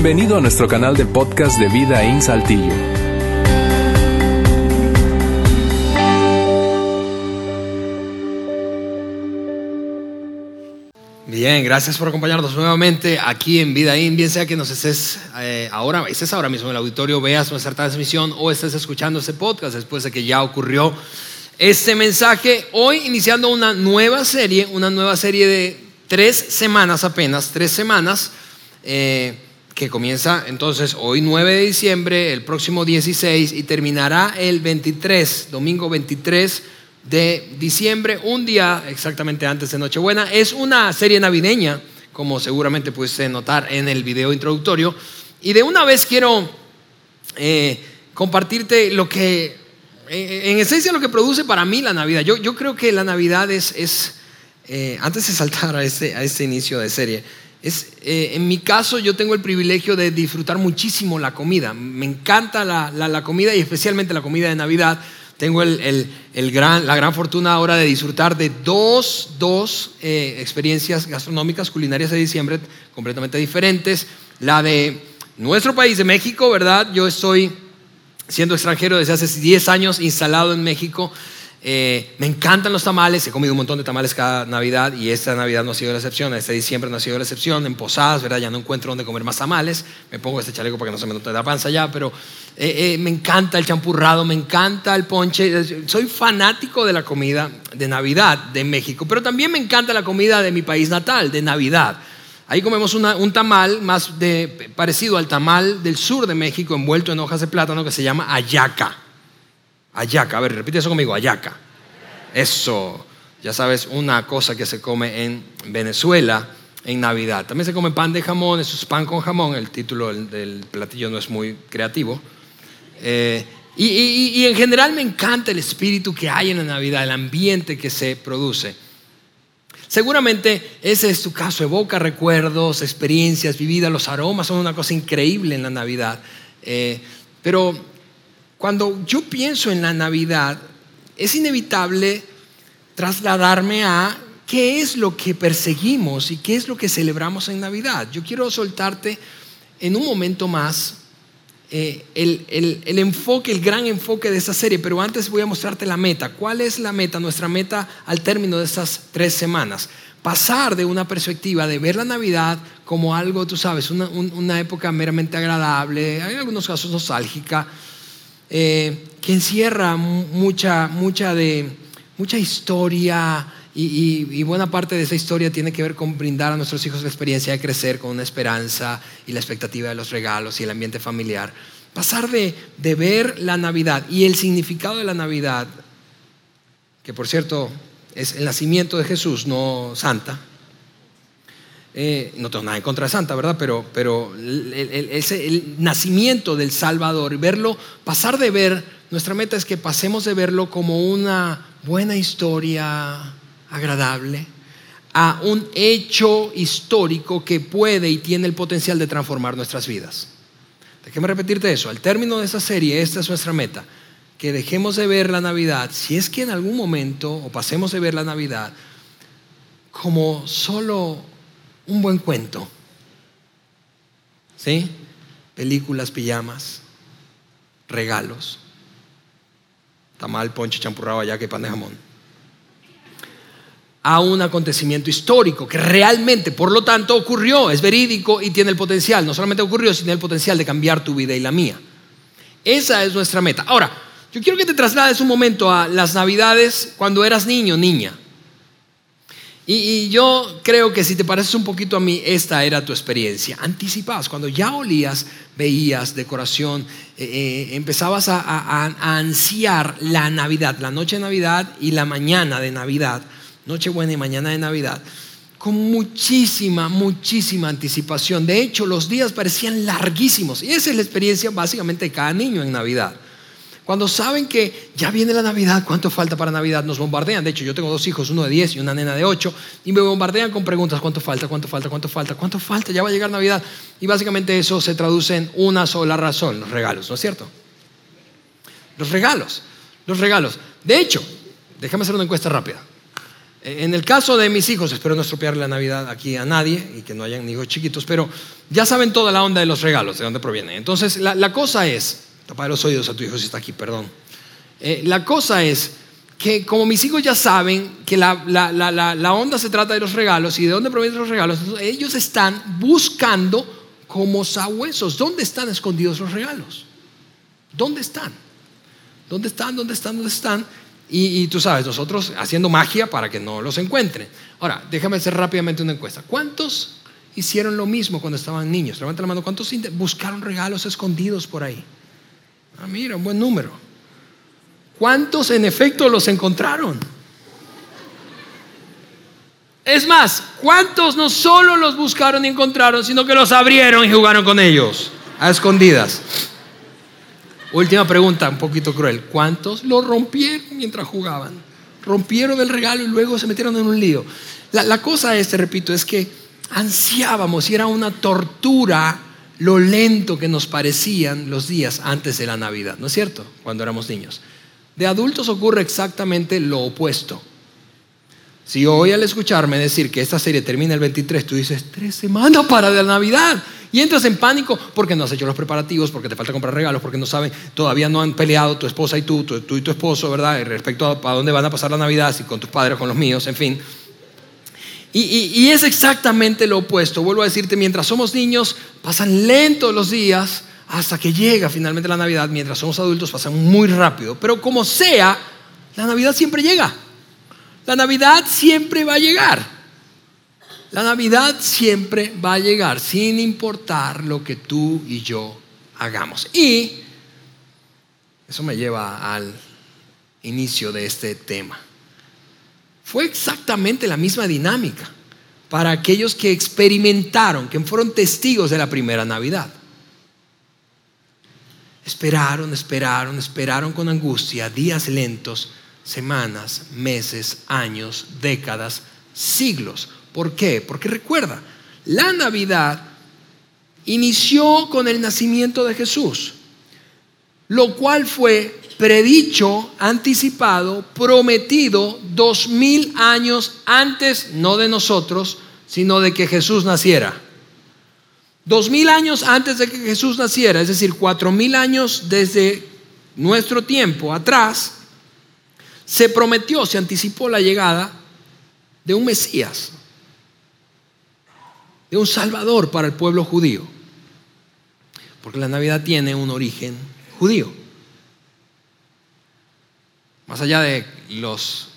Bienvenido a nuestro canal de podcast de Vida en Saltillo. Bien, gracias por acompañarnos nuevamente aquí en Vida In. Bien sea que nos estés eh, ahora, estés ahora mismo en el auditorio, veas nuestra transmisión o estés escuchando este podcast después de que ya ocurrió este mensaje. Hoy iniciando una nueva serie, una nueva serie de tres semanas apenas, tres semanas. Eh, que comienza entonces hoy 9 de diciembre, el próximo 16 y terminará el 23, domingo 23 de diciembre, un día exactamente antes de Nochebuena. Es una serie navideña, como seguramente pudiste notar en el video introductorio. Y de una vez quiero eh, compartirte lo que, eh, en esencia, lo que produce para mí la Navidad. Yo, yo creo que la Navidad es, es eh, antes de saltar a este, a este inicio de serie, eh, en mi caso yo tengo el privilegio de disfrutar muchísimo la comida. Me encanta la, la, comida y especialmente la comida de Navidad. Tengo el, el, gran, la gran fortuna ahora de disfrutar de dos, dos eh, experiencias gastronómicas culinarias de diciembre completamente diferentes. La de nuestro país, de México, ¿verdad? Yo estoy siendo extranjero desde hace 10 años instalado en México. Eh, me encantan los tamales, he comido un montón de tamales cada Navidad y esta Navidad no ha sido la excepción, este diciembre no ha sido la excepción, en posadas, ¿verdad? Ya no encuentro dónde comer más tamales, me pongo este chaleco para que no se me note la panza ya, pero eh, eh, me encanta el champurrado, me encanta el ponche, soy fanático de la comida de Navidad de México, pero también me encanta la comida de mi país natal, de Navidad. Ahí comemos un tamal más de, parecido al tamal del sur de México, envuelto en hojas de plátano, que se llama ayaca. Ayaca, a ver, repite eso conmigo, ayaca. Eso, ya sabes, una cosa que se come en Venezuela en Navidad. También se come pan de jamón, eso es pan con jamón, el título del, platillo no es muy creativo. Eh, y, en general me encanta el espíritu que hay en la Navidad, el ambiente que se produce. Seguramente ese es tu caso, evoca recuerdos, experiencias vividas, los aromas son una cosa increíble en la Navidad. Eh, pero cuando yo pienso en la Navidad, es inevitable trasladarme a qué es lo que perseguimos y qué es lo que celebramos en Navidad. Yo quiero soltarte en un momento más eh, el, el, enfoque, el gran enfoque de esta serie, pero antes voy a mostrarte la meta. ¿Cuál es la meta, nuestra meta al término de estas tres semanas? Pasar de una perspectiva de ver la Navidad como algo, tú sabes, una, una época meramente agradable, en algunos casos nostálgica, eh, que encierra mucha, mucha, de, mucha historia y, buena parte de esa historia tiene que ver con brindar a nuestros hijos la experiencia de crecer con una esperanza y la expectativa de los regalos y el ambiente familiar. Pasar de, de ver la Navidad y el significado de la Navidad, que por cierto es el nacimiento de Jesús, no Santa, eh, no tengo nada en contra de Santa, ¿verdad? Pero, pero el, el, nacimiento del Salvador, verlo, pasar de ver, nuestra meta es que pasemos de verlo como una buena historia agradable a un hecho histórico que puede y tiene el potencial de transformar nuestras vidas. Déjeme repetirte eso. Al término de esta serie, esta es nuestra meta. Que dejemos de ver la Navidad, si es que en algún momento, o pasemos de ver la Navidad, como solo un buen cuento. ¿Sí? Películas, pijamas, regalos, tamal, ponche, champurrado, ya que pan de jamón. A un acontecimiento histórico que realmente, por lo tanto, ocurrió, es verídico y tiene el potencial, no solamente ocurrió, sino el potencial de cambiar tu vida y la mía. Esa es nuestra meta. Ahora, yo quiero que te traslades un momento a las navidades cuando eras niño, niña. Y, yo creo que si te pareces un poquito a mí, esta era tu experiencia. Anticipabas, cuando ya olías, veías decoración, eh, eh, empezabas a, ansiar la Navidad, la noche de Navidad y la mañana de Navidad, noche buena y mañana de Navidad, con muchísima, muchísima anticipación. De hecho, los días parecían larguísimos. Y esa es la experiencia básicamente de cada niño en Navidad. Cuando saben que ya viene la Navidad, ¿cuánto falta para Navidad? Nos bombardean. De hecho, yo tengo dos hijos, uno de 10 y una nena de 8, y me bombardean con preguntas, ¿cuánto falta? ¿Cuánto falta? ¿Cuánto falta? ¿Cuánto falta? Ya va a llegar Navidad. Y básicamente eso se traduce en una sola razón, los regalos, ¿no es cierto? Los regalos, los regalos. De hecho, déjame hacer una encuesta rápida. En el caso de mis hijos, espero no estropear la Navidad aquí a nadie y que no hayan hijos chiquitos, pero ya saben toda la onda de los regalos, de dónde provienen. Entonces, la, cosa es, tapa los oídos a tu hijo si está aquí, perdón. Eh, la cosa es que como mis hijos ya saben que la, la, onda se trata de los regalos y de dónde provienen los regalos, ellos están buscando como sabuesos. ¿Dónde están escondidos los regalos? ¿Dónde están? ¿Dónde están? ¿Dónde están? ¿Dónde están? Y, tú sabes, nosotros haciendo magia para que no los encuentren. Ahora, déjame hacer rápidamente una encuesta. ¿Cuántos hicieron lo mismo cuando estaban niños? Levanta la mano. ¿Cuántos buscaron regalos escondidos por ahí? Ah, mira, un buen número. ¿Cuántos en efecto los encontraron? Es más, ¿cuántos no solo los buscaron y encontraron, sino que los abrieron y jugaron con ellos a escondidas? Última pregunta, un poquito cruel. ¿Cuántos lo rompieron mientras jugaban? Rompieron el regalo y luego se metieron en un lío. La, cosa es, te repito, es que ansiábamos y era una tortura lo lento que nos parecían los días antes de la Navidad, ¿no es cierto? Cuando éramos niños. De adultos ocurre exactamente lo opuesto. Si hoy al escucharme decir que esta serie termina el 23, tú dices, tres semanas para la Navidad. Y entras en pánico porque no has hecho los preparativos, porque te falta comprar regalos, porque no saben, todavía no han peleado tu esposa y tú, tú, y tu esposo, ¿verdad? Respecto a para dónde van a pasar la Navidad, si con tus padres o con los míos, en fin. Y, es exactamente lo opuesto. Vuelvo a decirte, mientras somos niños, pasan lentos los días hasta que llega finalmente la Navidad. Mientras somos adultos, pasan muy rápido. Pero como sea, la Navidad siempre llega. La Navidad siempre va a llegar. La Navidad siempre va a llegar sin importar lo que tú y yo hagamos. Y eso me lleva al inicio de este tema. Fue exactamente la misma dinámica para aquellos que experimentaron, que fueron testigos de la primera Navidad. Esperaron, esperaron, esperaron con angustia días lentos, semanas, meses, años, décadas, siglos ¿Por qué? Porque recuerda, la Navidad inició con el nacimiento de Jesús, lo cual fue predicho, anticipado, prometido dos mil años antes, no de nosotros, sino de que Jesús naciera. Dos mil años antes de que Jesús naciera, es decir, cuatro mil años desde nuestro tiempo atrás, se prometió, se anticipó la llegada de un Mesías, de un Salvador para el pueblo judío. Porque la Navidad tiene un origen judío. Más allá de los,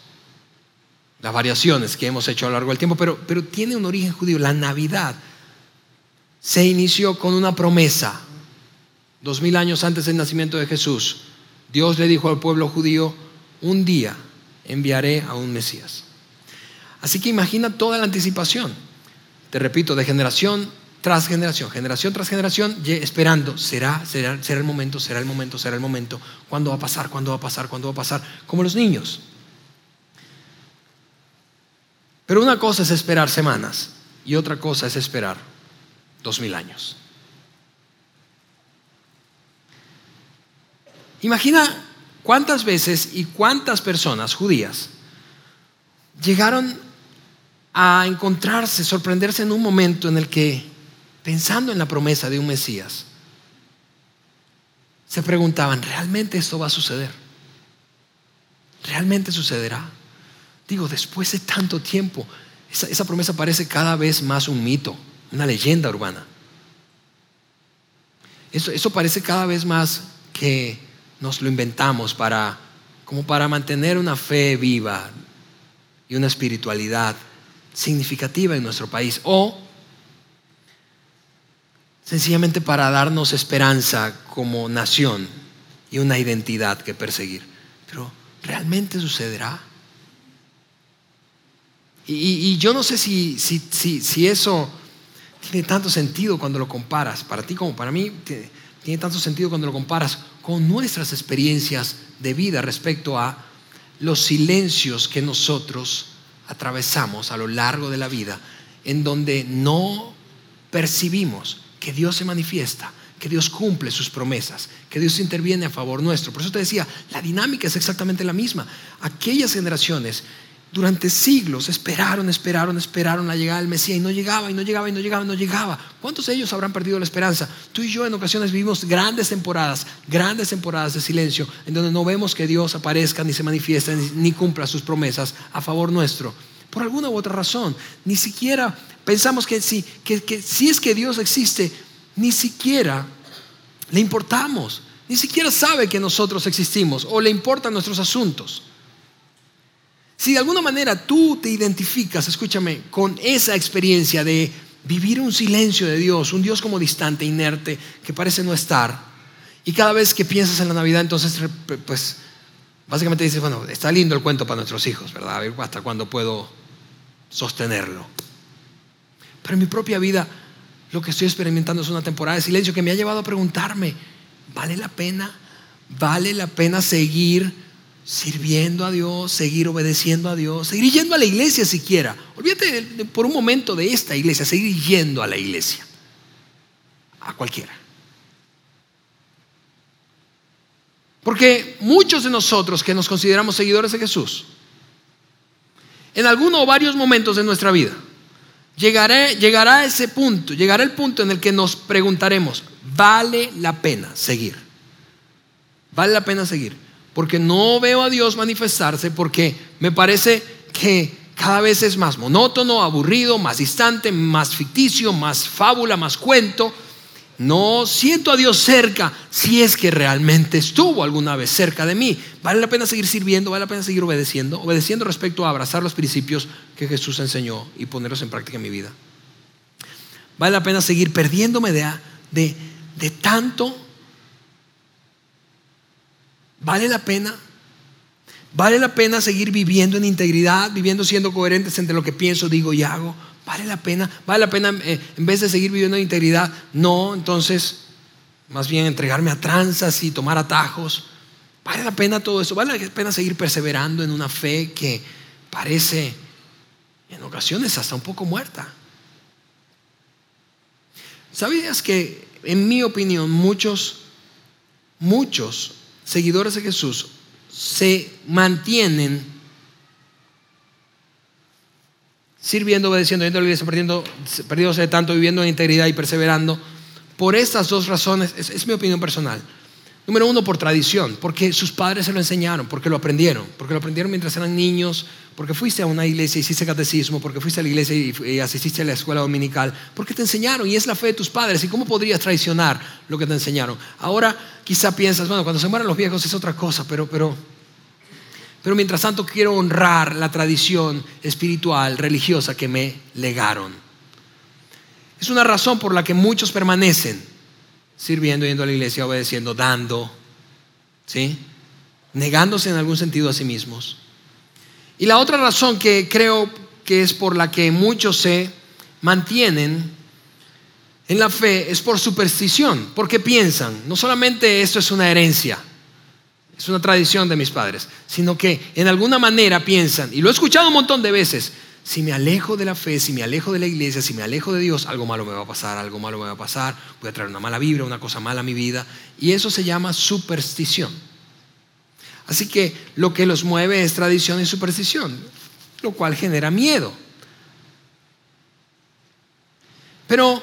las variaciones que hemos hecho a lo largo del tiempo, pero, pero tiene un origen judío. La Navidad se inició con una promesa. Dos mil años antes del nacimiento de Jesús, Dios le dijo al pueblo judío, un día enviaré a un Mesías. Así que imagina toda la anticipación te repito, de generación tras generación, generación tras generación, esperando, será, será, será el momento, será el momento, será el momento, cuándo va a pasar, cuándo va a pasar, cuándo va a pasar, como los niños. Pero una cosa es esperar semanas y otra cosa es esperar dos mil años. Imagina cuántas veces y cuántas personas judías llegaron a encontrarse, sorprenderse en un momento en el que, pensando en la promesa de un Mesías, se preguntaban, ¿realmente esto va a suceder? ¿Realmente sucederá? Digo, después de tanto tiempo, esa, promesa parece cada vez más un mito, una leyenda urbana. Eso, eso parece cada vez más que nos lo inventamos para, como para mantener una fe viva y una espiritualidad significativa en nuestro país o sencillamente para darnos esperanza como nación y una identidad que perseguir. Pero ¿realmente sucederá? Y, yo no sé si, si, si, eso tiene tanto sentido cuando lo comparas, para ti como para mí, tiene tanto sentido cuando lo comparas con nuestras experiencias de vida respecto a los silencios que nosotros atravesamos a lo largo de la vida en donde no percibimos que Dios se manifiesta, que Dios cumple sus promesas, que Dios interviene a favor nuestro. Por eso te decía, la dinámica es exactamente la misma. Aquellas generaciones durante siglos esperaron, esperaron, esperaron la llegada del Mesías y no llegaba, y no llegaba, y no llegaba, y no llegaba. ¿Cuántos de ellos habrán perdido la esperanza? Tú y yo en ocasiones vivimos grandes temporadas, grandes temporadas de silencio, en donde no vemos que Dios aparezca, ni se manifieste, ni, cumpla sus promesas a favor nuestro. Por alguna u otra razón, ni siquiera pensamos que si, que si es que Dios existe, ni siquiera le importamos, ni siquiera sabe que nosotros existimos o le importan nuestros asuntos. Si de alguna manera tú te identificas, escúchame, con esa experiencia de vivir un silencio de Dios, un Dios como distante, inerte, que parece no estar, y cada vez que piensas en la Navidad, entonces, pues, básicamente dices, bueno, está lindo el cuento para nuestros hijos, ¿verdad? A ver hasta cuándo puedo sostenerlo. Pero en mi propia vida, lo que estoy experimentando es una temporada de silencio que me ha llevado a preguntarme, ¿vale la pena? ¿Vale la pena seguir? sirviendo a Dios, seguir obedeciendo a Dios, seguir yendo a la iglesia siquiera. Olvídate por un momento de esta iglesia, seguir yendo a la iglesia. A cualquiera. Porque muchos de nosotros que nos consideramos seguidores de Jesús, en alguno o varios momentos de nuestra vida, llegará, llegará ese punto, llegará el punto en el que nos preguntaremos, ¿vale la pena seguir? ¿Vale la pena seguir? porque no veo a Dios manifestarse, porque me parece que cada vez es más monótono, aburrido, más distante, más ficticio, más fábula, más cuento. No siento a Dios cerca si es que realmente estuvo alguna vez cerca de mí. Vale la pena seguir sirviendo, vale la pena seguir obedeciendo, obedeciendo respecto a abrazar los principios que Jesús enseñó y ponerlos en práctica en mi vida. Vale la pena seguir perdiéndome de, de, de tanto ¿Vale la pena? ¿Vale la pena seguir viviendo en integridad, viviendo siendo coherentes entre lo que pienso, digo y hago? ¿Vale la pena? ¿Vale la pena eh, en vez de seguir viviendo en integridad? No, entonces, más bien entregarme a tranzas y tomar atajos. ¿Vale la pena todo eso? ¿Vale la pena seguir perseverando en una fe que parece en ocasiones hasta un poco muerta? ¿Sabías que, en mi opinión, muchos, muchos seguidores de Jesús se mantienen sirviendo, obedeciendo, yendo a la iglesia, perdiendo, perdiéndose de tanto, viviendo en integridad y perseverando, por estas dos razones, es mi opinión personal. Número uno, por tradición, porque sus padres se lo enseñaron, porque lo aprendieron, porque lo aprendieron mientras eran niños, porque fuiste a una iglesia y hiciste catecismo, porque fuiste a la iglesia y, asististe a la escuela dominical, porque te enseñaron y es la fe de tus padres. ¿Y cómo podrías traicionar lo que te enseñaron? Ahora quizá piensas, bueno, cuando se mueran los viejos es otra cosa, pero, pero, pero mientras tanto quiero honrar la tradición espiritual, religiosa que me legaron. Es una razón por la que muchos permanecen sirviendo, yendo a la iglesia, obedeciendo, dando, ¿sí? Negándose en algún sentido a sí mismos. Y la otra razón que creo que es por la que muchos se mantienen en la fe es por superstición, porque piensan, no solamente esto es una herencia, es una tradición de mis padres, sino que en alguna manera piensan, y lo he escuchado un montón de veces, si me alejo de la fe, si me alejo de la iglesia, si me alejo de Dios, algo malo me va a pasar, algo malo me va a pasar, voy a traer una mala vibra, una cosa mala a mi vida. Y eso se llama superstición. Así que lo que los mueve es tradición y superstición, lo cual genera miedo. Pero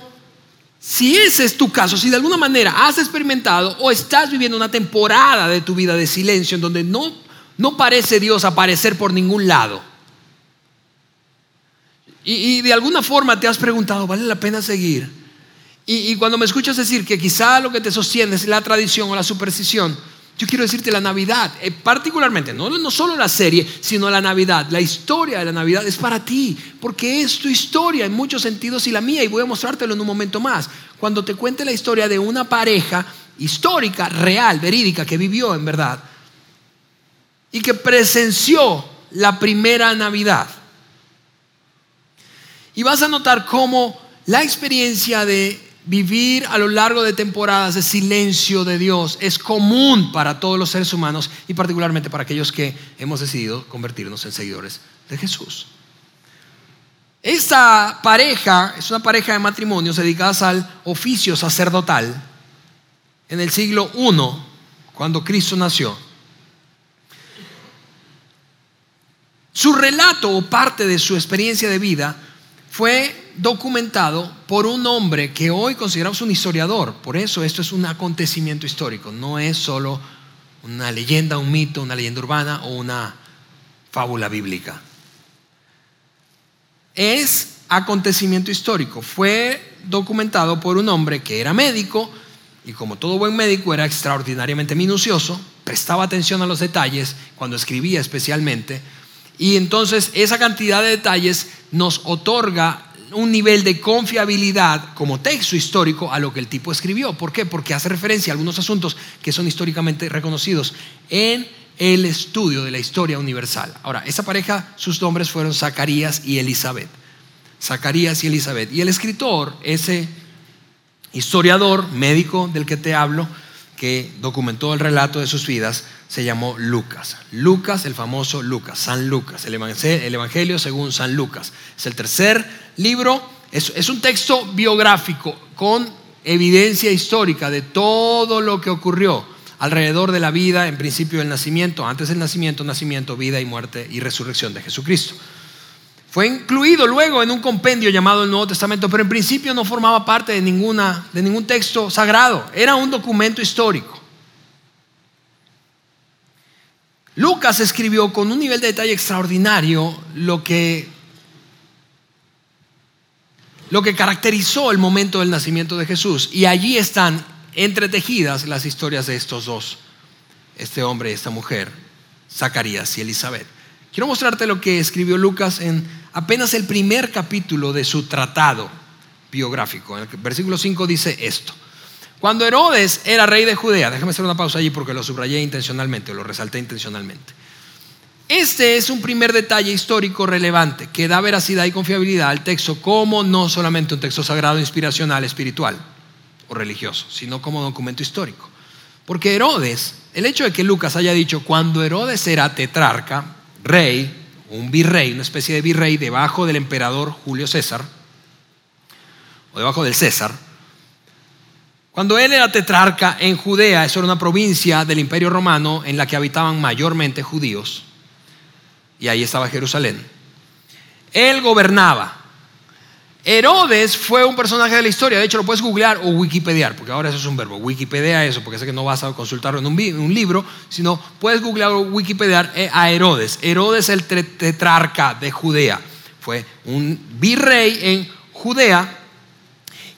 si ese es tu caso, si de alguna manera has experimentado o estás viviendo una temporada de tu vida de silencio en donde no, no parece Dios aparecer por ningún lado, y, de alguna forma te has preguntado, ¿vale la pena seguir? Y, cuando me escuchas decir que quizá lo que te sostiene es la tradición o la superstición, yo quiero decirte la Navidad, eh, particularmente, no, no solo la serie, sino la Navidad, la historia de la Navidad es para ti, porque es tu historia en muchos sentidos y la mía, y voy a mostrártelo en un momento más. Cuando te cuente la historia de una pareja histórica, real, verídica, que vivió en verdad, y que presenció la primera Navidad. Y vas a notar cómo la experiencia de vivir a lo largo de temporadas de silencio de Dios es común para todos los seres humanos y particularmente para aquellos que hemos decidido convertirnos en seguidores de Jesús. Esta pareja es una pareja de matrimonios dedicadas al oficio sacerdotal en el siglo I, cuando Cristo nació. Su relato o parte de su experiencia de vida fue documentado por un hombre que hoy consideramos un historiador. Por eso esto es un acontecimiento histórico, no es solo una leyenda, un mito, una leyenda urbana o una fábula bíblica. Es acontecimiento histórico. Fue documentado por un hombre que era médico y como todo buen médico era extraordinariamente minucioso, prestaba atención a los detalles cuando escribía especialmente y entonces esa cantidad de detalles nos otorga un nivel de confiabilidad como texto histórico a lo que el tipo escribió. ¿Por qué? Porque hace referencia a algunos asuntos que son históricamente reconocidos en el estudio de la historia universal. Ahora, esa pareja, sus nombres fueron Zacarías y Elizabeth. Zacarías y Elizabeth. Y el escritor, ese historiador médico del que te hablo, que documentó el relato de sus vidas, se llamó Lucas. Lucas, el famoso Lucas, San Lucas, el Evangelio, según San Lucas. Es el tercer libro, es, es un texto biográfico con evidencia histórica de todo lo que ocurrió alrededor de la vida, en principio del nacimiento, antes del nacimiento, nacimiento, vida y muerte y resurrección de Jesucristo. Fue incluido luego en un compendio llamado el Nuevo Testamento, pero en principio no formaba parte de, ninguna, de ningún texto sagrado, era un documento histórico. Lucas escribió con un nivel de detalle extraordinario lo que, lo que caracterizó el momento del nacimiento de Jesús. Y allí están entretejidas las historias de estos dos, este hombre y esta mujer, Zacarías y Elizabeth. Quiero mostrarte lo que escribió Lucas en apenas el primer capítulo de su tratado biográfico. En el versículo 5 dice esto. Cuando Herodes era rey de Judea, déjame hacer una pausa allí porque lo subrayé intencionalmente, lo resalté intencionalmente. Este es un primer detalle histórico relevante que da veracidad y confiabilidad al texto como no solamente un texto sagrado, inspiracional, espiritual o religioso, sino como documento histórico. Porque Herodes, el hecho de que Lucas haya dicho, cuando Herodes era tetrarca, rey, un virrey, una especie de virrey debajo del emperador Julio César, o debajo del César, cuando él era tetrarca en Judea, eso era una provincia del imperio romano en la que habitaban mayormente judíos, y ahí estaba Jerusalén, él gobernaba. Herodes fue un personaje de la historia, de hecho lo puedes googlear o wikipediar, porque ahora eso es un verbo, wikipedia eso, porque sé que no vas a consultarlo en un, libro, sino puedes googlear o wikipediar eh, a Herodes. Herodes el tetrarca de Judea, fue un virrey en Judea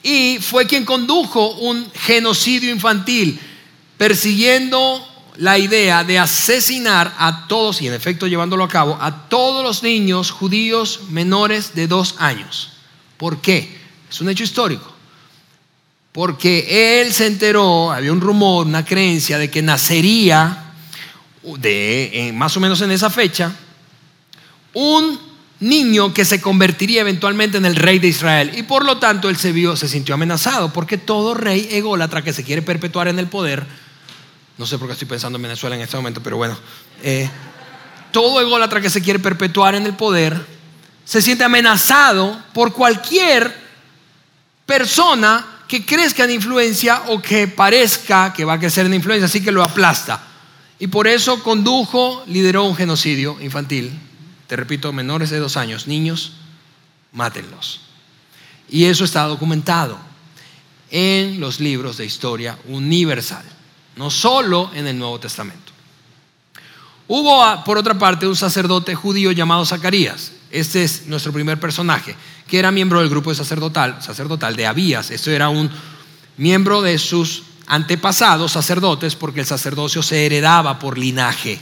y fue quien condujo un genocidio infantil, persiguiendo la idea de asesinar a todos, y en efecto llevándolo a cabo, a todos los niños judíos menores de dos años. ¿Por qué? Es un hecho histórico. Porque él se enteró, había un rumor, una creencia de que nacería, de, más o menos en esa fecha, un niño que se convertiría eventualmente en el rey de Israel. Y por lo tanto él se vio, se sintió amenazado, porque todo rey ególatra que se quiere perpetuar en el poder, no sé por qué estoy pensando en Venezuela en este momento, pero bueno, eh, todo ególatra que se quiere perpetuar en el poder, se siente amenazado por cualquier persona que crezca en influencia o que parezca que va a crecer en influencia, así que lo aplasta. Y por eso condujo, lideró un genocidio infantil. Te repito, menores de dos años, niños, mátenlos. Y eso está documentado en los libros de historia universal, no solo en el Nuevo Testamento. Hubo, por otra parte, un sacerdote judío llamado Zacarías. Este es nuestro primer personaje, que era miembro del grupo sacerdotal, sacerdotal de Abías. Esto era un miembro de sus antepasados sacerdotes porque el sacerdocio se heredaba por linaje.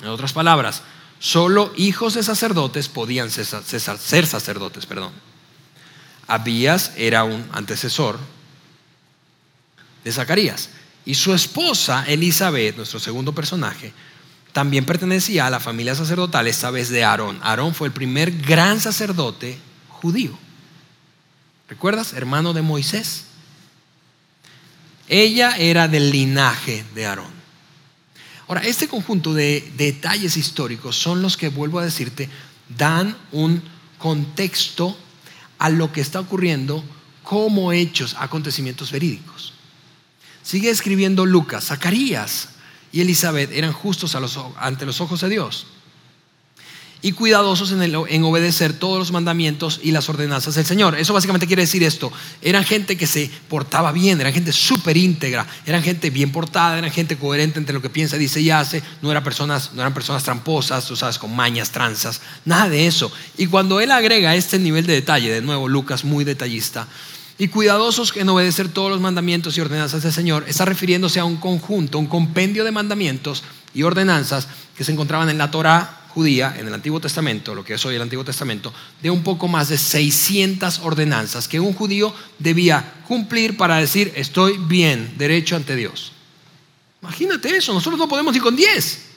En otras palabras, solo hijos de sacerdotes podían ser sacerdotes. Perdón. Abías era un antecesor de Zacarías. Y su esposa, Elizabeth, nuestro segundo personaje, también pertenecía a la familia sacerdotal, esta vez de Aarón. Aarón fue el primer gran sacerdote judío. ¿Recuerdas? Hermano de Moisés. Ella era del linaje de Aarón. Ahora, este conjunto de detalles históricos son los que, vuelvo a decirte, dan un contexto a lo que está ocurriendo como hechos, acontecimientos verídicos. Sigue escribiendo Lucas, Zacarías y Elizabeth eran justos ante los ojos de Dios. y cuidadosos en, obedecer todos los mandamientos y las ordenanzas del Señor. Eso básicamente quiere decir esto. Eran gente que se portaba bien, eran gente súper íntegra, eran gente bien portada, eran gente coherente entre lo que piensa, dice y hace. No eran personas, no eran personas tramposas, tú sabes, con mañas, tranzas, nada de eso. Y cuando él agrega este nivel de detalle, de nuevo Lucas muy detallista, y cuidadosos en obedecer todos los mandamientos y ordenanzas del Señor, está refiriéndose a un conjunto, un compendio de mandamientos y ordenanzas que se encontraban en la Torah judía en el Antiguo Testamento, lo que es hoy el Antiguo Testamento, de un poco más de 600 ordenanzas que un judío debía cumplir para decir estoy bien, derecho ante Dios. Imagínate eso, nosotros no podemos ir con 10.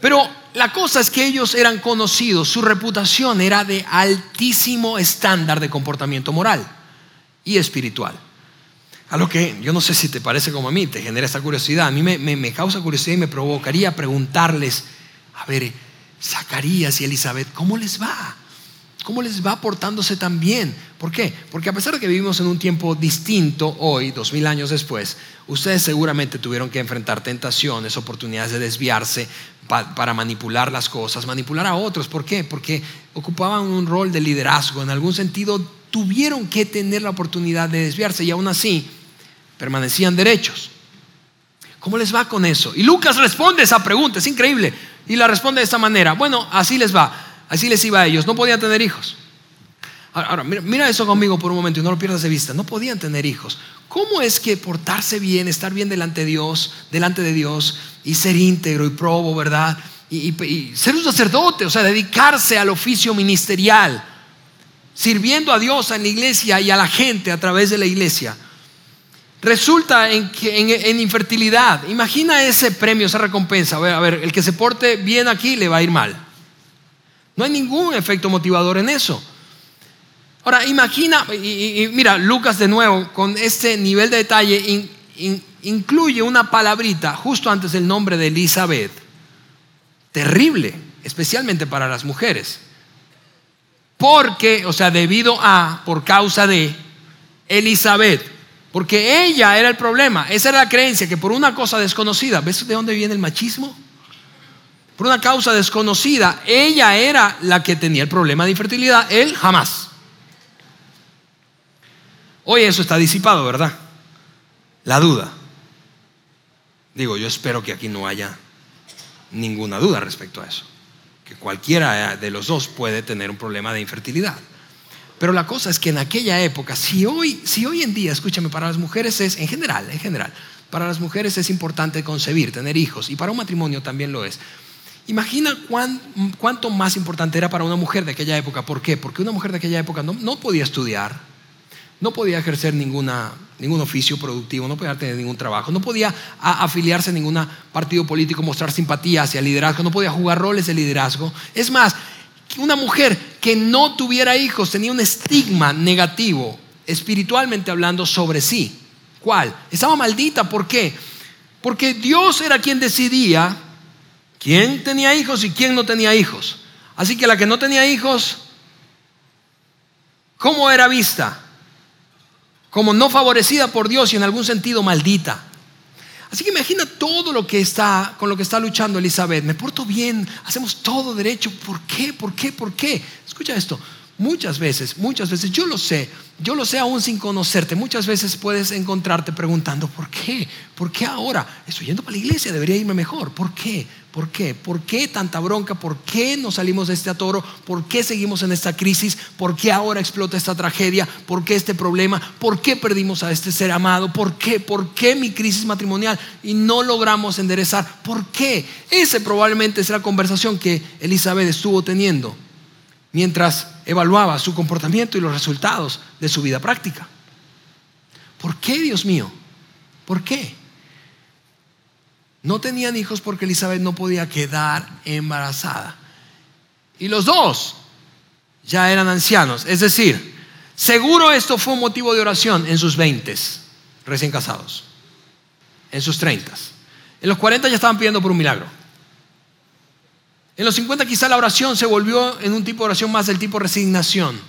Pero la cosa es que ellos eran conocidos, su reputación era de altísimo estándar de comportamiento moral y espiritual. A lo que yo no sé si te parece como a mí, te genera esta curiosidad. A mí me, causa curiosidad y me provocaría preguntarles a ver, Zacarías y Elizabeth, ¿cómo les va? ¿Cómo les va portándose tan bien? ¿Por qué? Porque a pesar de que vivimos en un tiempo distinto hoy, dos mil años después, ustedes seguramente tuvieron que enfrentar tentaciones, oportunidades de desviarse para manipular las cosas, manipular a otros. ¿Por qué? Porque ocupaban un rol de liderazgo. En algún sentido, tuvieron que tener la oportunidad de desviarse y aún así permanecían derechos. ¿Cómo les va con eso? Y Lucas responde esa pregunta, es increíble. Y la responde de esta manera, bueno, así les va, así les iba a ellos, no podían tener hijos. Ahora, mira, eso conmigo por un momento y no lo pierdas de vista, no podían tener hijos. ¿Cómo es que portarse bien, estar bien delante de Dios, delante de Dios y ser íntegro y probo, verdad? Y, ser un sacerdote, o sea, dedicarse al oficio ministerial, sirviendo a Dios en la iglesia y a la gente a través de la iglesia resulta en, infertilidad. Imagina ese premio, esa recompensa. A ver, el que se porte bien aquí le va a ir mal. No hay ningún efecto motivador en eso. Ahora, imagina, y, mira, Lucas de nuevo, con este nivel de detalle, incluye una palabrita justo antes del nombre de Elizabeth. Terrible, especialmente para las mujeres. Porque, o sea, debido a, por causa de Elizabeth. Porque ella era el problema. Esa era la creencia que por una cosa desconocida, ¿ves de dónde viene el machismo? Por una causa desconocida, ella era la que tenía el problema de infertilidad, él jamás. Hoy eso está disipado, ¿verdad? La duda. Digo, yo espero que aquí no haya ninguna duda respecto a eso. Que cualquiera de los dos puede tener un problema de infertilidad. Pero la cosa es que en aquella época, si hoy, si hoy en día, escúchame, para las mujeres es, en general, en general, para las mujeres es importante concebir, tener hijos, y para un matrimonio también lo es. Imagina cuánto más importante era para una mujer de aquella época. ¿Por qué? Porque una mujer de aquella época no, no podía estudiar, no podía ejercer ninguna, ningún oficio productivo, no podía tener ningún trabajo, no podía afiliarse a ningún partido político, mostrar simpatía hacia el liderazgo, no podía jugar roles de liderazgo. Es más, una mujer que no tuviera hijos tenía un estigma negativo, espiritualmente hablando, sobre sí. ¿Cuál? Estaba maldita. ¿Por qué? Porque Dios era quien decidía quién tenía hijos y quién no tenía hijos. Así que la que no tenía hijos, ¿cómo era vista? Como no favorecida por Dios y en algún sentido maldita. Así que imagina todo lo que está, con lo que está luchando Elizabeth. Me porto bien, hacemos todo derecho. ¿Por qué? ¿Por qué? ¿Por qué? Escucha esto. Muchas veces, muchas veces, yo lo sé, yo lo sé aún sin conocerte, muchas veces puedes encontrarte preguntando, ¿por qué? ¿Por qué ahora? Estoy yendo para la iglesia, debería irme mejor. ¿Por qué? ¿Por qué? ¿Por qué tanta bronca? ¿Por qué no salimos de este atoro? ¿Por qué seguimos en esta crisis? ¿Por qué ahora explota esta tragedia? ¿Por qué este problema? ¿Por qué perdimos a este ser amado? ¿Por qué? ¿Por qué mi crisis matrimonial? Y no logramos enderezar. ¿Por qué? Ese probablemente es la conversación que Elizabeth estuvo teniendo mientras evaluaba su comportamiento y los resultados de su vida práctica. ¿Por qué, Dios mío? ¿Por qué? No tenían hijos porque Elizabeth no podía quedar embarazada. Y los dos ya eran ancianos. Es decir, seguro esto fue un motivo de oración en sus veintes, recién casados, en sus treintas. En los cuarenta ya estaban pidiendo por un milagro. En los 50 quizá la oración se volvió en un tipo de oración más del tipo resignación.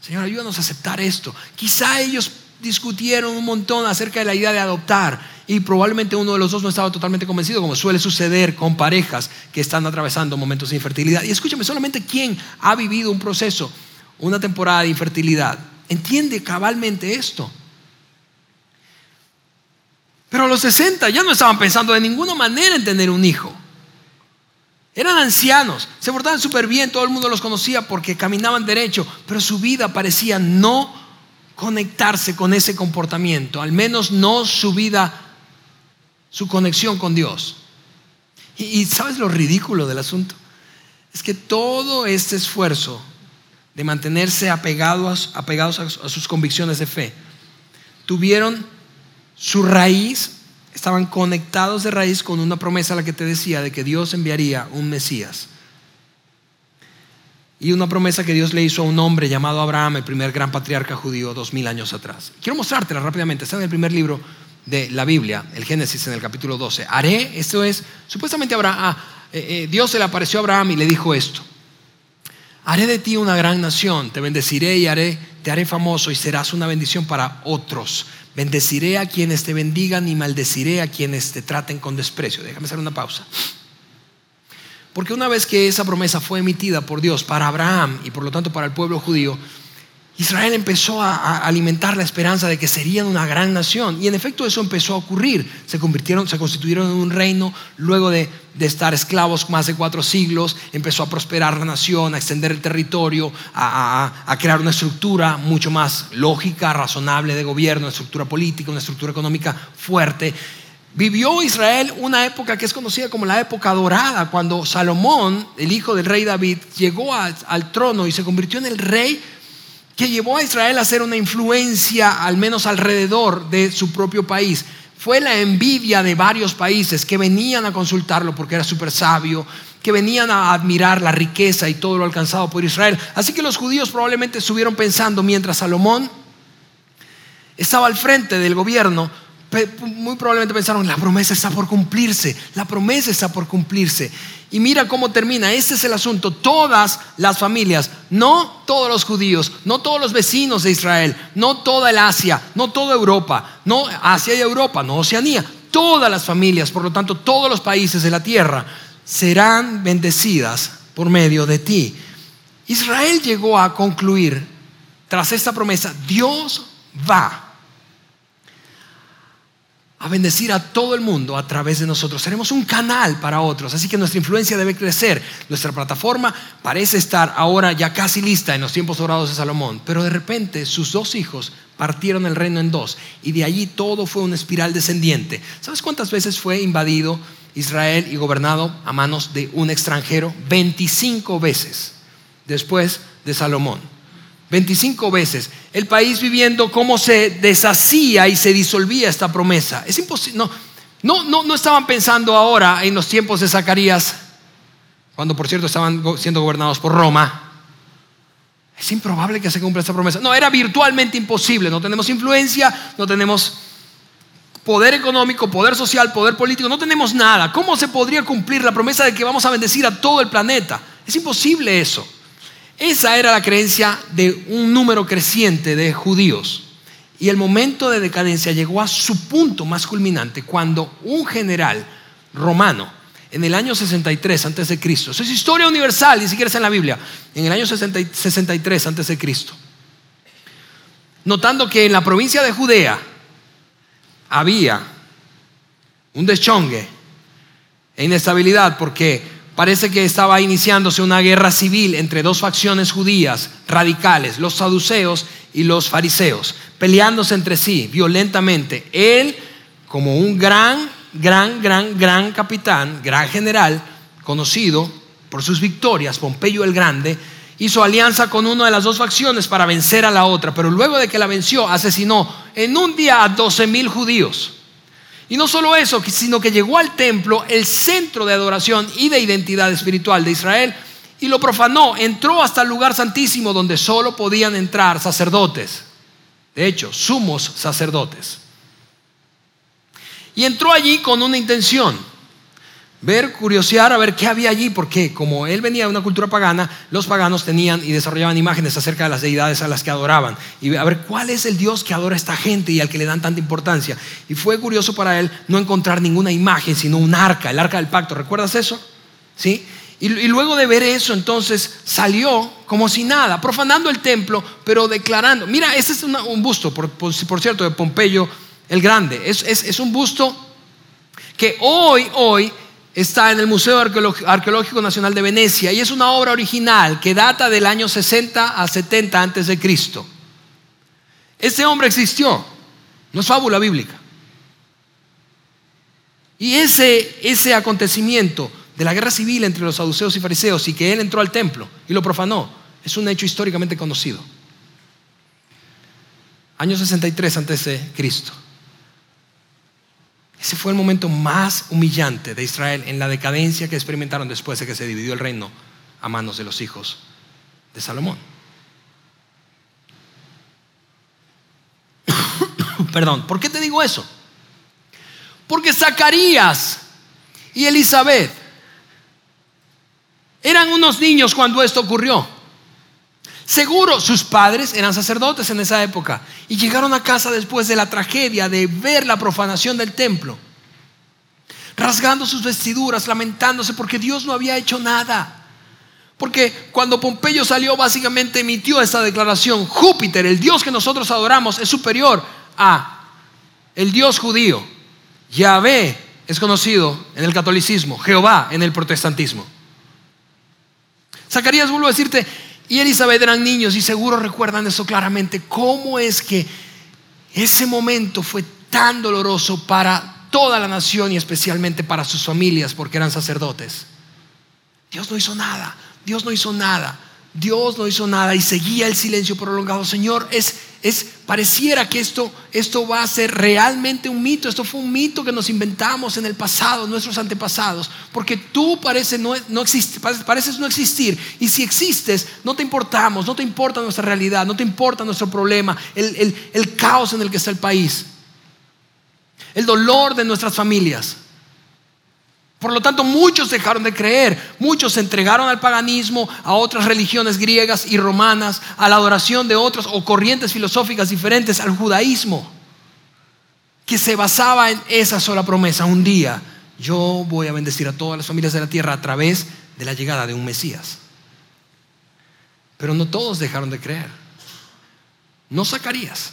Señor, ayúdanos a aceptar esto. Quizá ellos discutieron un montón acerca de la idea de adoptar y probablemente uno de los dos no estaba totalmente convencido, como suele suceder con parejas que están atravesando momentos de infertilidad. Y escúchame, solamente quien ha vivido un proceso, una temporada de infertilidad, entiende cabalmente esto. Pero a los 60 ya no estaban pensando de ninguna manera en tener un hijo. Eran ancianos, se portaban súper bien, todo el mundo los conocía porque caminaban derecho, pero su vida parecía no conectarse con ese comportamiento, al menos no su vida, su conexión con Dios. Y, sabes lo ridículo del asunto? Es que todo este esfuerzo de mantenerse apegados, apegados a sus convicciones de fe, tuvieron su raíz, estaban conectados de raíz con una promesa a la que te decía de que Dios enviaría un Mesías. Y una promesa que Dios le hizo a un hombre llamado Abraham, el primer gran patriarca judío, dos mil años atrás. Quiero mostrártela rápidamente. Está en el primer libro de la Biblia, el Génesis, en el capítulo 12. Haré, esto es, supuestamente Abraham, ah, eh, eh, Dios se le apareció a Abraham y le dijo esto. Haré de ti una gran nación, te bendeciré y haré, te haré famoso y serás una bendición para otros. Bendeciré a quienes te bendigan y maldeciré a quienes te traten con desprecio. Déjame hacer una pausa. Porque una vez que esa promesa fue emitida por Dios para Abraham y por lo tanto para el pueblo judío, Israel empezó a, alimentar la esperanza de que serían una gran nación. Y en efecto eso empezó a ocurrir. Se convirtieron, se constituyeron en un reino. Luego de, estar esclavos más de cuatro siglos, empezó a prosperar la nación, a extender el territorio, a, crear una estructura mucho más lógica, razonable de gobierno, una estructura política, una estructura económica fuerte. Vivió Israel una época que es conocida como la época dorada, cuando Salomón, el hijo del rey David, llegó al trono y se convirtió en el rey que llevó a Israel a ser una influencia, al menos alrededor de su propio país, fue la envidia de varios países que venían a consultarlo porque era súper sabio, que venían a admirar la riqueza y todo lo alcanzado por Israel. Así que los judíos probablemente estuvieron pensando mientras Salomón estaba al frente del gobierno, muy probablemente pensaron, la promesa está por cumplirse, la promesa está por cumplirse. Y mira cómo termina, ese es el asunto, todas las familias, no todos los judíos, no todos los vecinos de Israel, no toda el Asia, no toda Europa, no Asia y Europa, no Oceanía, todas las familias, por lo tanto todos los países de la tierra serán bendecidas por medio de ti. Israel llegó a concluir, tras esta promesa, Dios va a bendecir a todo el mundo a través de nosotros. Seremos un canal para otros, así que nuestra influencia debe crecer. Nuestra plataforma parece estar ahora ya casi lista en los tiempos dorados de Salomón, pero de repente sus dos hijos partieron el reino en dos y de allí todo fue una espiral descendiente. ¿Sabes cuántas veces fue invadido Israel y gobernado a manos de un extranjero? 25 veces después de Salomón. 25 veces. El país viviendo cómo se deshacía y se disolvía esta promesa. Es imposible. No, no, no, no estaban pensando ahora en los tiempos de Zacarías, cuando por cierto estaban siendo gobernados por Roma. Es improbable que se cumpla esta promesa. No, era virtualmente imposible. No tenemos influencia, no tenemos poder económico, poder social, poder político, no tenemos nada. ¿Cómo se podría cumplir la promesa de que vamos a bendecir a todo el planeta? Es imposible eso. Esa era la creencia de un número creciente de judíos. Y el momento de decadencia llegó a su punto más culminante cuando un general romano, en el año 63 antes de Cristo, eso es historia universal, ni siquiera está en la Biblia, en el año 63 antes de Cristo, notando que en la provincia de Judea había un deschongue e inestabilidad porque Parece que estaba iniciándose una guerra civil entre dos facciones judías radicales, los saduceos y los fariseos, peleándose entre sí violentamente. Él, como un gran, gran, gran, gran capitán, gran general, conocido por sus victorias, Pompeyo el Grande, hizo alianza con una de las dos facciones para vencer a la otra, pero luego de que la venció, asesinó en un día a 12 mil judíos. Y no solo eso, sino que llegó al templo, el centro de adoración y de identidad espiritual de Israel, y lo profanó. Entró hasta el lugar santísimo donde solo podían entrar sacerdotes. De hecho, sumos sacerdotes. Y entró allí con una intención. Ver, curiosear a ver qué había allí, porque como él venía de una cultura pagana, los paganos tenían y desarrollaban imágenes acerca de las deidades a las que adoraban, y a ver cuál es el Dios que adora a esta gente y al que le dan tanta importancia. Y fue curioso para él no encontrar ninguna imagen, sino un arca, el arca del pacto. ¿Recuerdas eso? ¿Sí? Y, luego de ver eso, entonces salió como si nada, profanando el templo, pero declarando, mira, ese es un busto, por, cierto, de Pompeyo el Grande. Es, es un busto que hoy, hoy está en el Museo Arqueológico Nacional de Venecia y es una obra original que data del año 60 a 70 antes de Cristo. Ese hombre existió, no es fábula bíblica. Y ese, ese acontecimiento de la guerra civil entre los saduceos y fariseos y que él entró al templo y lo profanó, es un hecho históricamente conocido. Año 63 antes de Cristo. Ese fue el momento más humillante de Israel en la decadencia que experimentaron después de que se dividió el reino a manos de los hijos de Salomón. Perdón, ¿por qué te digo eso? Porque Zacarías y Elizabeth eran unos niños cuando esto ocurrió. Seguro sus padres eran sacerdotes en esa época y llegaron a casa después de la tragedia de ver la profanación del templo, rasgando sus vestiduras, lamentándose porque Dios no había hecho nada. Porque cuando Pompeyo salió básicamente emitió esta declaración, Júpiter, el Dios que nosotros adoramos, es superior a el Dios judío. Yahvé es conocido en el catolicismo, Jehová en el protestantismo. Zacarías vuelvo a decirte, y Elizabeth eran niños y seguro recuerdan eso claramente. ¿Cómo es que ese momento fue tan doloroso para toda la nación y especialmente para sus familias porque eran sacerdotes? Dios no hizo nada, Dios no hizo nada. Dios no hizo nada y seguía el silencio prolongado. Señor, es, es pareciera que esto, esto va a ser realmente un mito. Esto fue un mito que nos inventamos en el pasado, nuestros antepasados, porque tú pareces no, no, pareces no existir. Y si existes, no te importamos, no te importa nuestra realidad, no te importa nuestro problema, el, el caos en el que está el país, el dolor de nuestras familias. Por lo tanto, muchos dejaron de creer, muchos se entregaron al paganismo, a otras religiones griegas y romanas, a la adoración de otras o corrientes filosóficas diferentes, al judaísmo, que se basaba en esa sola promesa. Un día yo voy a bendecir a todas las familias de la tierra a través de la llegada de un Mesías. Pero no todos dejaron de creer. No Zacarías,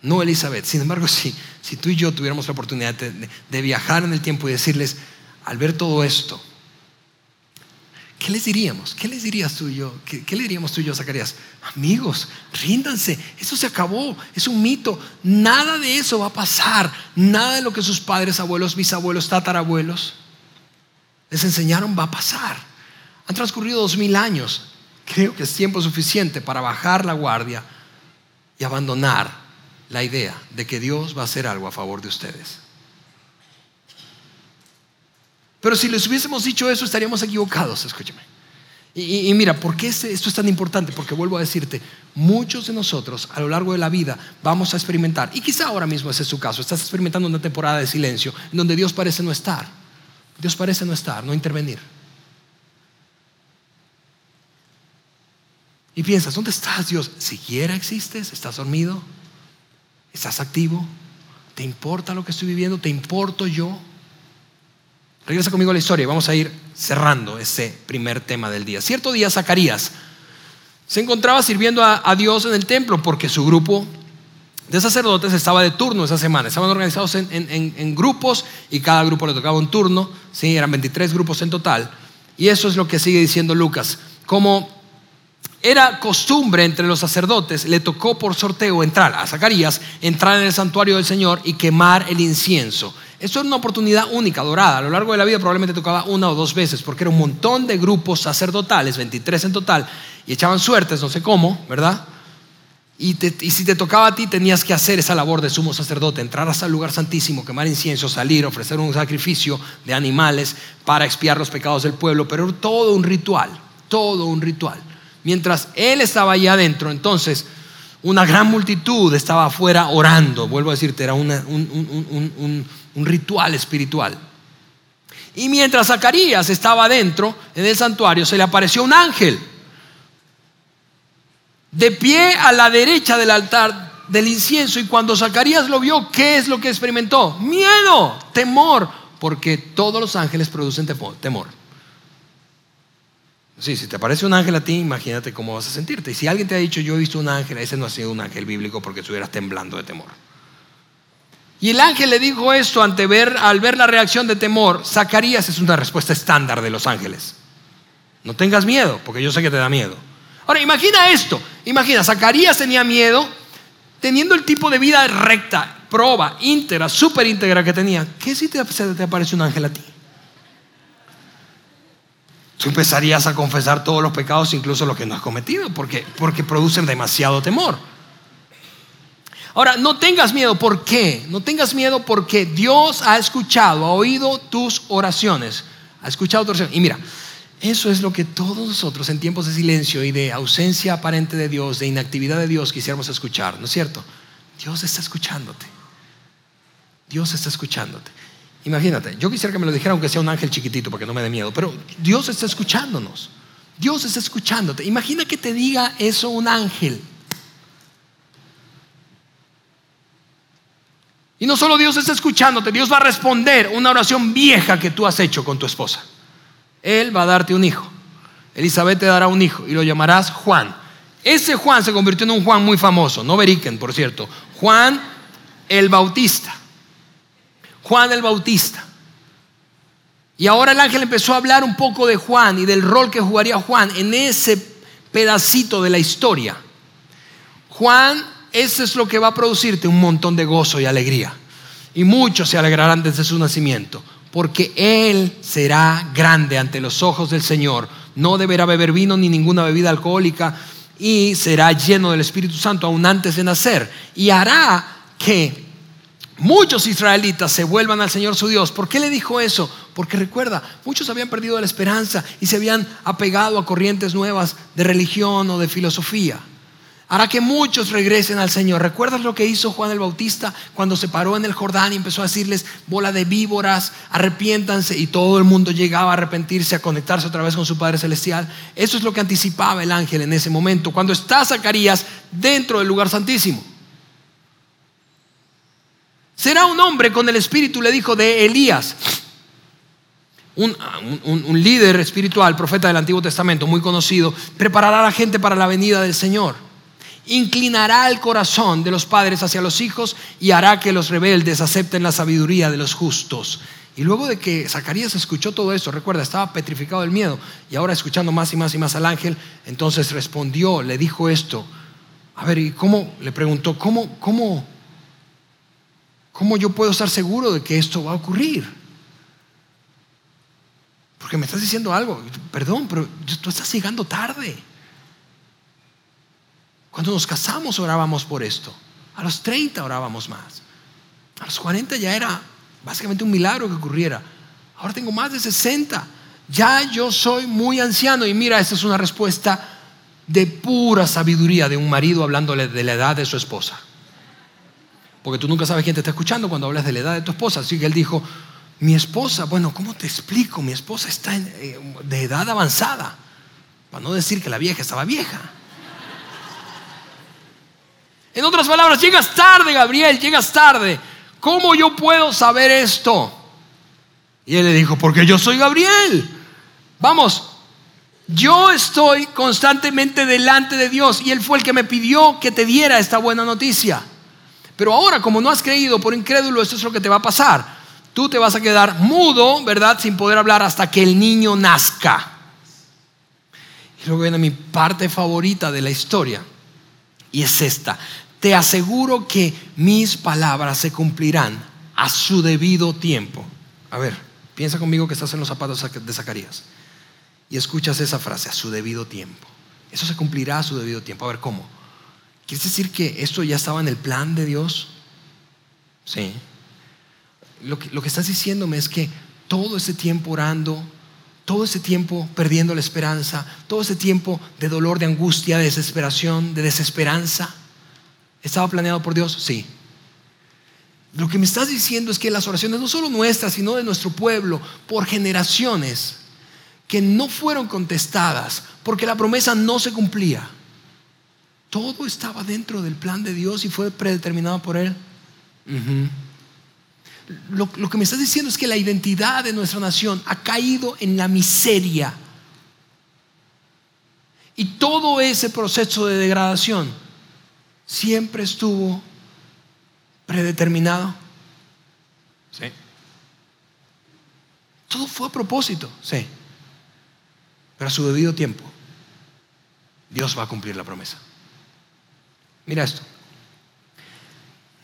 no Elizabeth. Sin embargo, si, si tú y yo tuviéramos la oportunidad de viajar en el tiempo y decirles, al ver todo esto, ¿qué les diríamos? ¿Qué les dirías tú y yo? ¿Qué, le diríamos tú y yo, Zacarías? Amigos, ríndanse, eso se acabó, es un mito, nada de eso va a pasar, nada de lo que sus padres, abuelos, bisabuelos, tatarabuelos les enseñaron va a pasar. Han transcurrido dos mil años, creo que es tiempo suficiente para bajar la guardia y abandonar la idea de que Dios va a hacer algo a favor de ustedes. Pero si les hubiésemos dicho eso, estaríamos equivocados, escúcheme. Y, mira, ¿por qué esto es tan importante? Porque vuelvo a decirte, muchos de nosotros a lo largo de la vida vamos a experimentar, y quizá ahora mismo ese es su caso, estás experimentando una temporada de silencio en donde Dios parece no estar. Dios parece no estar, no intervenir. Y piensas, ¿dónde estás Dios? ¿Siquiera existes? ¿Estás dormido? ¿Estás activo? ¿Te importa lo que estoy viviendo? ¿Te importo yo? Regresa conmigo a la historia y vamos a ir cerrando ese primer tema del día. Cierto día Zacarías se encontraba sirviendo a, Dios en el templo porque su grupo de sacerdotes estaba de turno esa semana. Estaban organizados en, grupos y cada grupo le tocaba un turno. ¿sí? Eran 23 grupos en total. Y eso es lo que sigue diciendo Lucas. Como era costumbre entre los sacerdotes, le tocó por sorteo entrar a Zacarías, entrar en el santuario del Señor y quemar el incienso. Esto era una oportunidad única, dorada. A lo largo de la vida probablemente tocaba una o dos veces, porque era un montón de grupos sacerdotales, 23 en total, y echaban suertes, no sé cómo, ¿verdad? Y, si te tocaba a ti, tenías que hacer esa labor de sumo sacerdote, entrar hasta el lugar santísimo, quemar incienso, salir, ofrecer un sacrificio de animales para expiar los pecados del pueblo, pero era todo un ritual, todo un ritual. Mientras él estaba allá adentro, entonces una gran multitud estaba afuera orando. Vuelvo a decirte, era un, ritual espiritual. Y mientras Zacarías estaba adentro, en el santuario, se le apareció un ángel. De pie a la derecha del altar del incienso. Y cuando Zacarías lo vio, ¿qué es lo que experimentó? Miedo, temor, porque todos los ángeles producen temor. Sí, si te aparece un ángel a ti, imagínate cómo vas a sentirte. Y si alguien te ha dicho, yo he visto un ángel, ese no ha sido un ángel bíblico porque estuvieras temblando de temor. Y el ángel le dijo esto ante ver, al ver la reacción de temor. Zacarías es una respuesta estándar de los ángeles. No tengas miedo, porque yo sé que te da miedo. Ahora, imagina esto. Imagina, Zacarías tenía miedo teniendo el tipo de vida recta, proba, íntegra, súper íntegra que tenía. ¿Qué si te, te aparece un ángel a ti? Tú empezarías a confesar todos los pecados, incluso los que no has cometido, porque, porque producen demasiado temor. Ahora, no tengas miedo, ¿por qué? No tengas miedo porque Dios ha escuchado, ha oído tus oraciones, ha escuchado tu oración. Y mira, eso es lo que todos nosotros en tiempos de silencio y de ausencia aparente de Dios, de inactividad de Dios, quisiéramos escuchar, ¿no es cierto? Dios está escuchándote. Dios está escuchándote. Imagínate, yo quisiera que me lo dijera aunque sea un ángel chiquitito para que no me dé miedo, pero Dios está escuchándonos. Dios está escuchándote. Imagina que te diga eso un ángel. Y no solo Dios está escuchándote, Dios va a responder una oración vieja que tú has hecho con tu esposa. Él va a darte un hijo. Elizabeth te dará un hijo y lo llamarás Juan. Ese Juan se convirtió en un Juan muy famoso, no Beriken, por cierto. Juan el Bautista. Juan el Bautista. Y ahora el ángel empezó a hablar un poco de Juan y del rol que jugaría Juan en ese pedacito de la historia. Juan eso es lo que va a producirte un montón de gozo y alegría. Y muchos se alegrarán desde su nacimiento, porque Él será grande ante los ojos del Señor. No deberá beber vino ni ninguna bebida alcohólica y será lleno del Espíritu Santo aún antes de nacer. Y hará que muchos israelitas se vuelvan al Señor su Dios. ¿Por qué le dijo eso? Porque recuerda, muchos habían perdido la esperanza y se habían apegado a corrientes nuevas de religión o de filosofía hará que muchos regresen al Señor. ¿Recuerdas lo que hizo Juan el Bautista cuando se paró en el Jordán y empezó a decirles, bola de víboras, arrepiéntanse? Y todo el mundo llegaba a arrepentirse, a conectarse otra vez con su Padre Celestial. Eso es lo que anticipaba el ángel en ese momento, cuando está Zacarías dentro del lugar santísimo. Será un hombre con el espíritu, le dijo, de Elías. Un, un, líder espiritual, profeta del Antiguo Testamento, muy conocido, preparará a la gente para la venida del Señor inclinará el corazón de los padres hacia los hijos y hará que los rebeldes acepten la sabiduría de los justos. Y luego de que Zacarías escuchó todo esto, recuerda, estaba petrificado del miedo y ahora escuchando más y más y más al ángel, entonces respondió, le dijo esto. A ver, ¿y cómo? Le preguntó, ¿cómo, cómo, cómo yo puedo estar seguro de que esto va a ocurrir? Porque me estás diciendo algo, perdón, pero tú estás llegando tarde. Cuando nos casamos orábamos por esto. A los 30 orábamos más. A los 40 ya era básicamente un milagro que ocurriera. Ahora tengo más de 60. Ya yo soy muy anciano. Y mira, esta es una respuesta de pura sabiduría de un marido hablándole de la edad de su esposa. Porque tú nunca sabes quién te está escuchando cuando hablas de la edad de tu esposa. Así que él dijo, mi esposa, bueno, ¿cómo te explico? Mi esposa está eh, de edad avanzada. Para no decir que la vieja estaba vieja. En otras palabras, llegas tarde, Gabriel, llegas tarde. ¿Cómo yo puedo saber esto? Y él le dijo, porque yo soy Gabriel. Vamos, yo estoy constantemente delante de Dios y Él fue el que me pidió que te diera esta buena noticia. Pero ahora, como no has creído por incrédulo, esto es lo que te va a pasar. Tú te vas a quedar mudo, ¿verdad? Sin poder hablar hasta que el niño nazca. Y luego viene mi parte favorita de la historia. Y es esta te aseguro que mis palabras se cumplirán a su debido tiempo. A ver, piensa conmigo que estás en los zapatos de Zacarías y escuchas esa frase, a su debido tiempo. Eso se cumplirá a su debido tiempo. A ver, ¿cómo? ¿Quieres decir que esto ya estaba en el plan de Dios? Sí. Lo que, lo que estás diciéndome es que todo ese tiempo orando, todo ese tiempo perdiendo la esperanza, todo ese tiempo de dolor, de angustia, de desesperación, de desesperanza, ¿Estaba planeado por Dios? Sí. Lo que me estás diciendo es que las oraciones no solo nuestras, sino de nuestro pueblo, por generaciones, que no fueron contestadas porque la promesa no se cumplía. Todo estaba dentro del plan de Dios y fue predeterminado por Él. lo, lo que me estás diciendo es que la identidad de nuestra nación ha caído en la miseria. Y todo ese proceso de degradación siempre estuvo predeterminado. Sí. Todo fue a propósito, sí. Pero a su debido tiempo, Dios va a cumplir la promesa. Mira esto.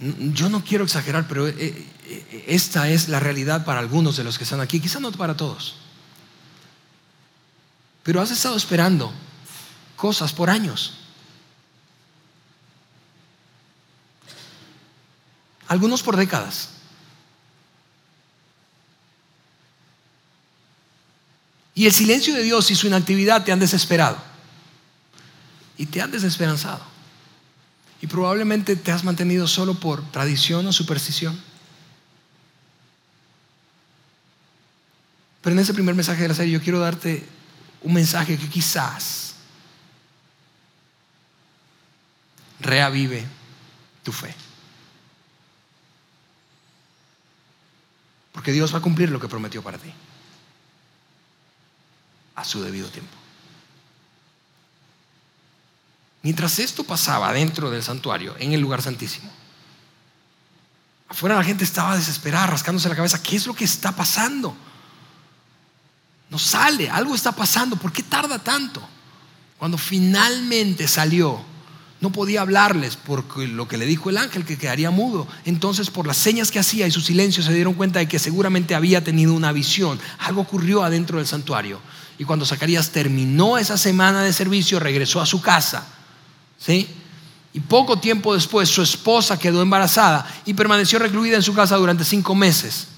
Yo no quiero exagerar, pero eh, eh, esta es la realidad para algunos de los que están aquí, quizá no para todos. Pero has estado esperando cosas por años. Algunos por décadas. Y el silencio de Dios y su inactividad te han desesperado. Y te han desesperanzado. Y probablemente te has mantenido solo por tradición o superstición. Pero en ese primer mensaje de la serie yo quiero darte un mensaje que quizás reavive tu fe. Porque Dios va a cumplir lo que prometió para ti. A su debido tiempo. Mientras esto pasaba dentro del santuario, en el lugar santísimo, afuera la gente estaba desesperada, rascándose la cabeza. ¿Qué es lo que está pasando? No sale, algo está pasando. ¿Por qué tarda tanto? Cuando finalmente salió, no podía hablarles por lo que le dijo el ángel, que quedaría mudo. Entonces, por las señas que hacía y su silencio, se dieron cuenta de que seguramente había tenido una visión. Algo ocurrió adentro del santuario. Y cuando Zacarías terminó esa semana de servicio, regresó a su casa. ¿Sí? Y poco tiempo después, su esposa quedó embarazada y permaneció recluida en su casa durante cinco meses.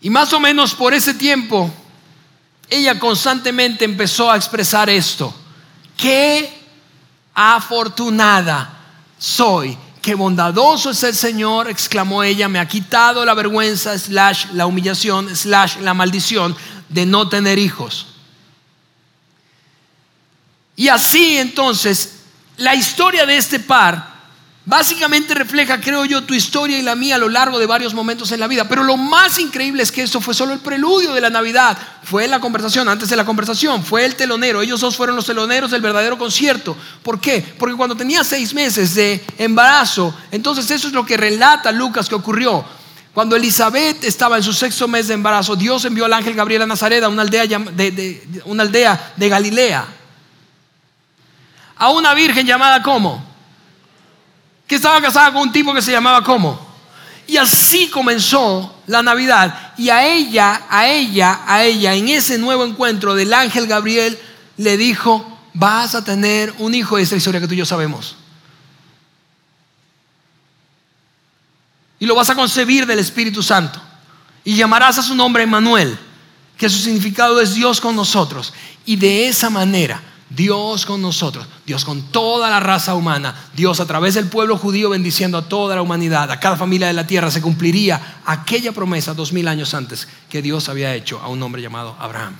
Y más o menos por ese tiempo, ella constantemente empezó a expresar esto. ¿Qué afortunada soy. Qué bondadoso es el Señor, exclamó ella, me ha quitado la vergüenza, slash la humillación, slash la maldición de no tener hijos. Y así entonces, la historia de este par Básicamente refleja, creo yo, tu historia y la mía a lo largo de varios momentos en la vida. Pero lo más increíble es que esto fue solo el preludio de la Navidad. Fue la conversación, antes de la conversación, fue el telonero. Ellos dos fueron los teloneros del verdadero concierto. ¿Por qué? Porque cuando tenía seis meses de embarazo, entonces eso es lo que relata Lucas que ocurrió. Cuando Elizabeth estaba en su sexto mes de embarazo, Dios envió al ángel Gabriel a Nazaret, a una aldea de, una aldea de Galilea, a una virgen llamada como que estaba casada con un tipo que se llamaba como. Y así comenzó la Navidad. Y a ella, a ella, a ella, en ese nuevo encuentro del ángel Gabriel, le dijo, vas a tener un hijo de esta historia que tú y yo sabemos. Y lo vas a concebir del Espíritu Santo. Y llamarás a su nombre Emmanuel, que su significado es Dios con nosotros. Y de esa manera Dios con nosotros, Dios con toda la raza humana, Dios a través del pueblo judío bendiciendo a toda la humanidad, a cada familia de la tierra, se cumpliría aquella promesa dos mil años antes que Dios había hecho a un hombre llamado Abraham.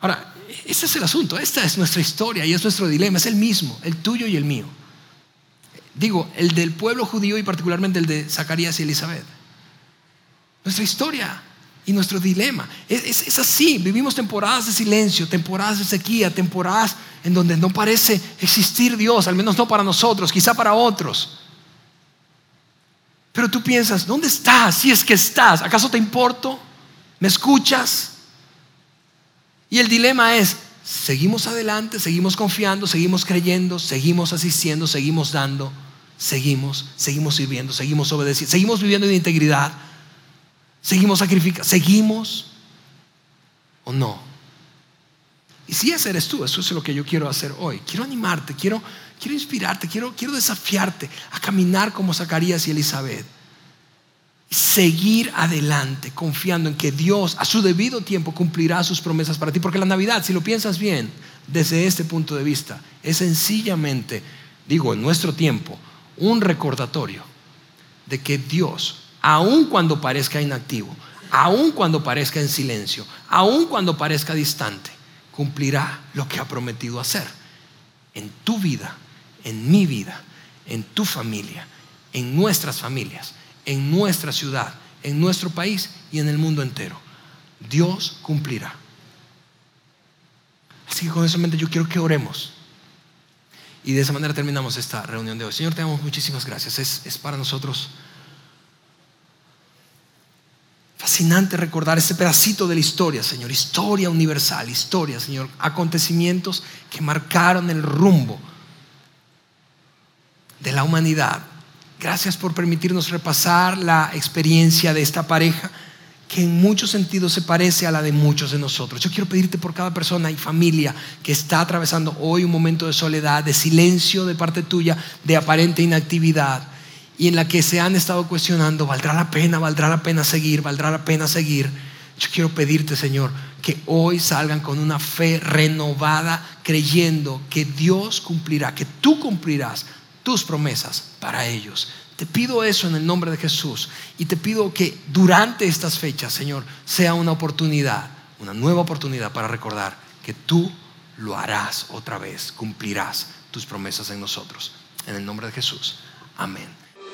Ahora, ese es el asunto, esta es nuestra historia y es nuestro dilema, es el mismo, el tuyo y el mío. Digo, el del pueblo judío y particularmente el de Zacarías y Elizabeth. Nuestra historia y nuestro dilema. Es, así, vivimos temporadas de silencio, temporadas de sequía, temporadas en donde no parece existir Dios, al menos no para nosotros, quizá para otros. Pero tú piensas, ¿dónde estás? Si es que estás, ¿acaso te importo? ¿Me escuchas? Y el dilema es, seguimos adelante, seguimos confiando, seguimos creyendo, seguimos asistiendo, seguimos dando, seguimos, seguimos sirviendo, seguimos obedeciendo, seguimos viviendo en integridad Seguimos sacrificando, seguimos o no. Y si ese eres tú, eso es lo que yo quiero hacer hoy. Quiero animarte, quiero, quiero inspirarte, quiero, quiero desafiarte a caminar como Zacarías y Elizabeth. Seguir adelante confiando en que Dios a su debido tiempo cumplirá sus promesas para ti. Porque la Navidad, si lo piensas bien, desde este punto de vista, es sencillamente, digo, en nuestro tiempo, un recordatorio de que Dios, aun cuando parezca inactivo, aun cuando parezca en silencio, aun cuando parezca distante, cumplirá lo que ha prometido hacer en tu vida, en mi vida, en tu familia, en nuestras familias, en nuestra ciudad, en nuestro país y en el mundo entero. Dios cumplirá. Así que con eso en mente yo quiero que oremos. Y de esa manera terminamos esta reunión de hoy. Señor, te damos muchísimas gracias. Es, es para nosotros fascinante recordar ese pedacito de la historia, Señor. Historia universal, historia, Señor. Acontecimientos que marcaron el rumbo de la humanidad. Gracias por permitirnos repasar la experiencia de esta pareja que en muchos sentidos se parece a la de muchos de nosotros. Yo quiero pedirte por cada persona y familia que está atravesando hoy un momento de soledad, de silencio de parte tuya, de aparente inactividad, y en la que se han estado cuestionando, ¿valdrá la pena? ¿Valdrá la pena seguir? ¿Valdrá la pena seguir? Yo quiero pedirte, Señor, que hoy salgan con una fe renovada, creyendo que Dios cumplirá, que tú cumplirás tus promesas para ellos. Te pido eso en el nombre de Jesús y te pido que durante estas fechas, Señor, sea una oportunidad, una nueva oportunidad para recordar que tú lo harás otra vez, cumplirás tus promesas en nosotros. En el nombre de Jesús. Amén.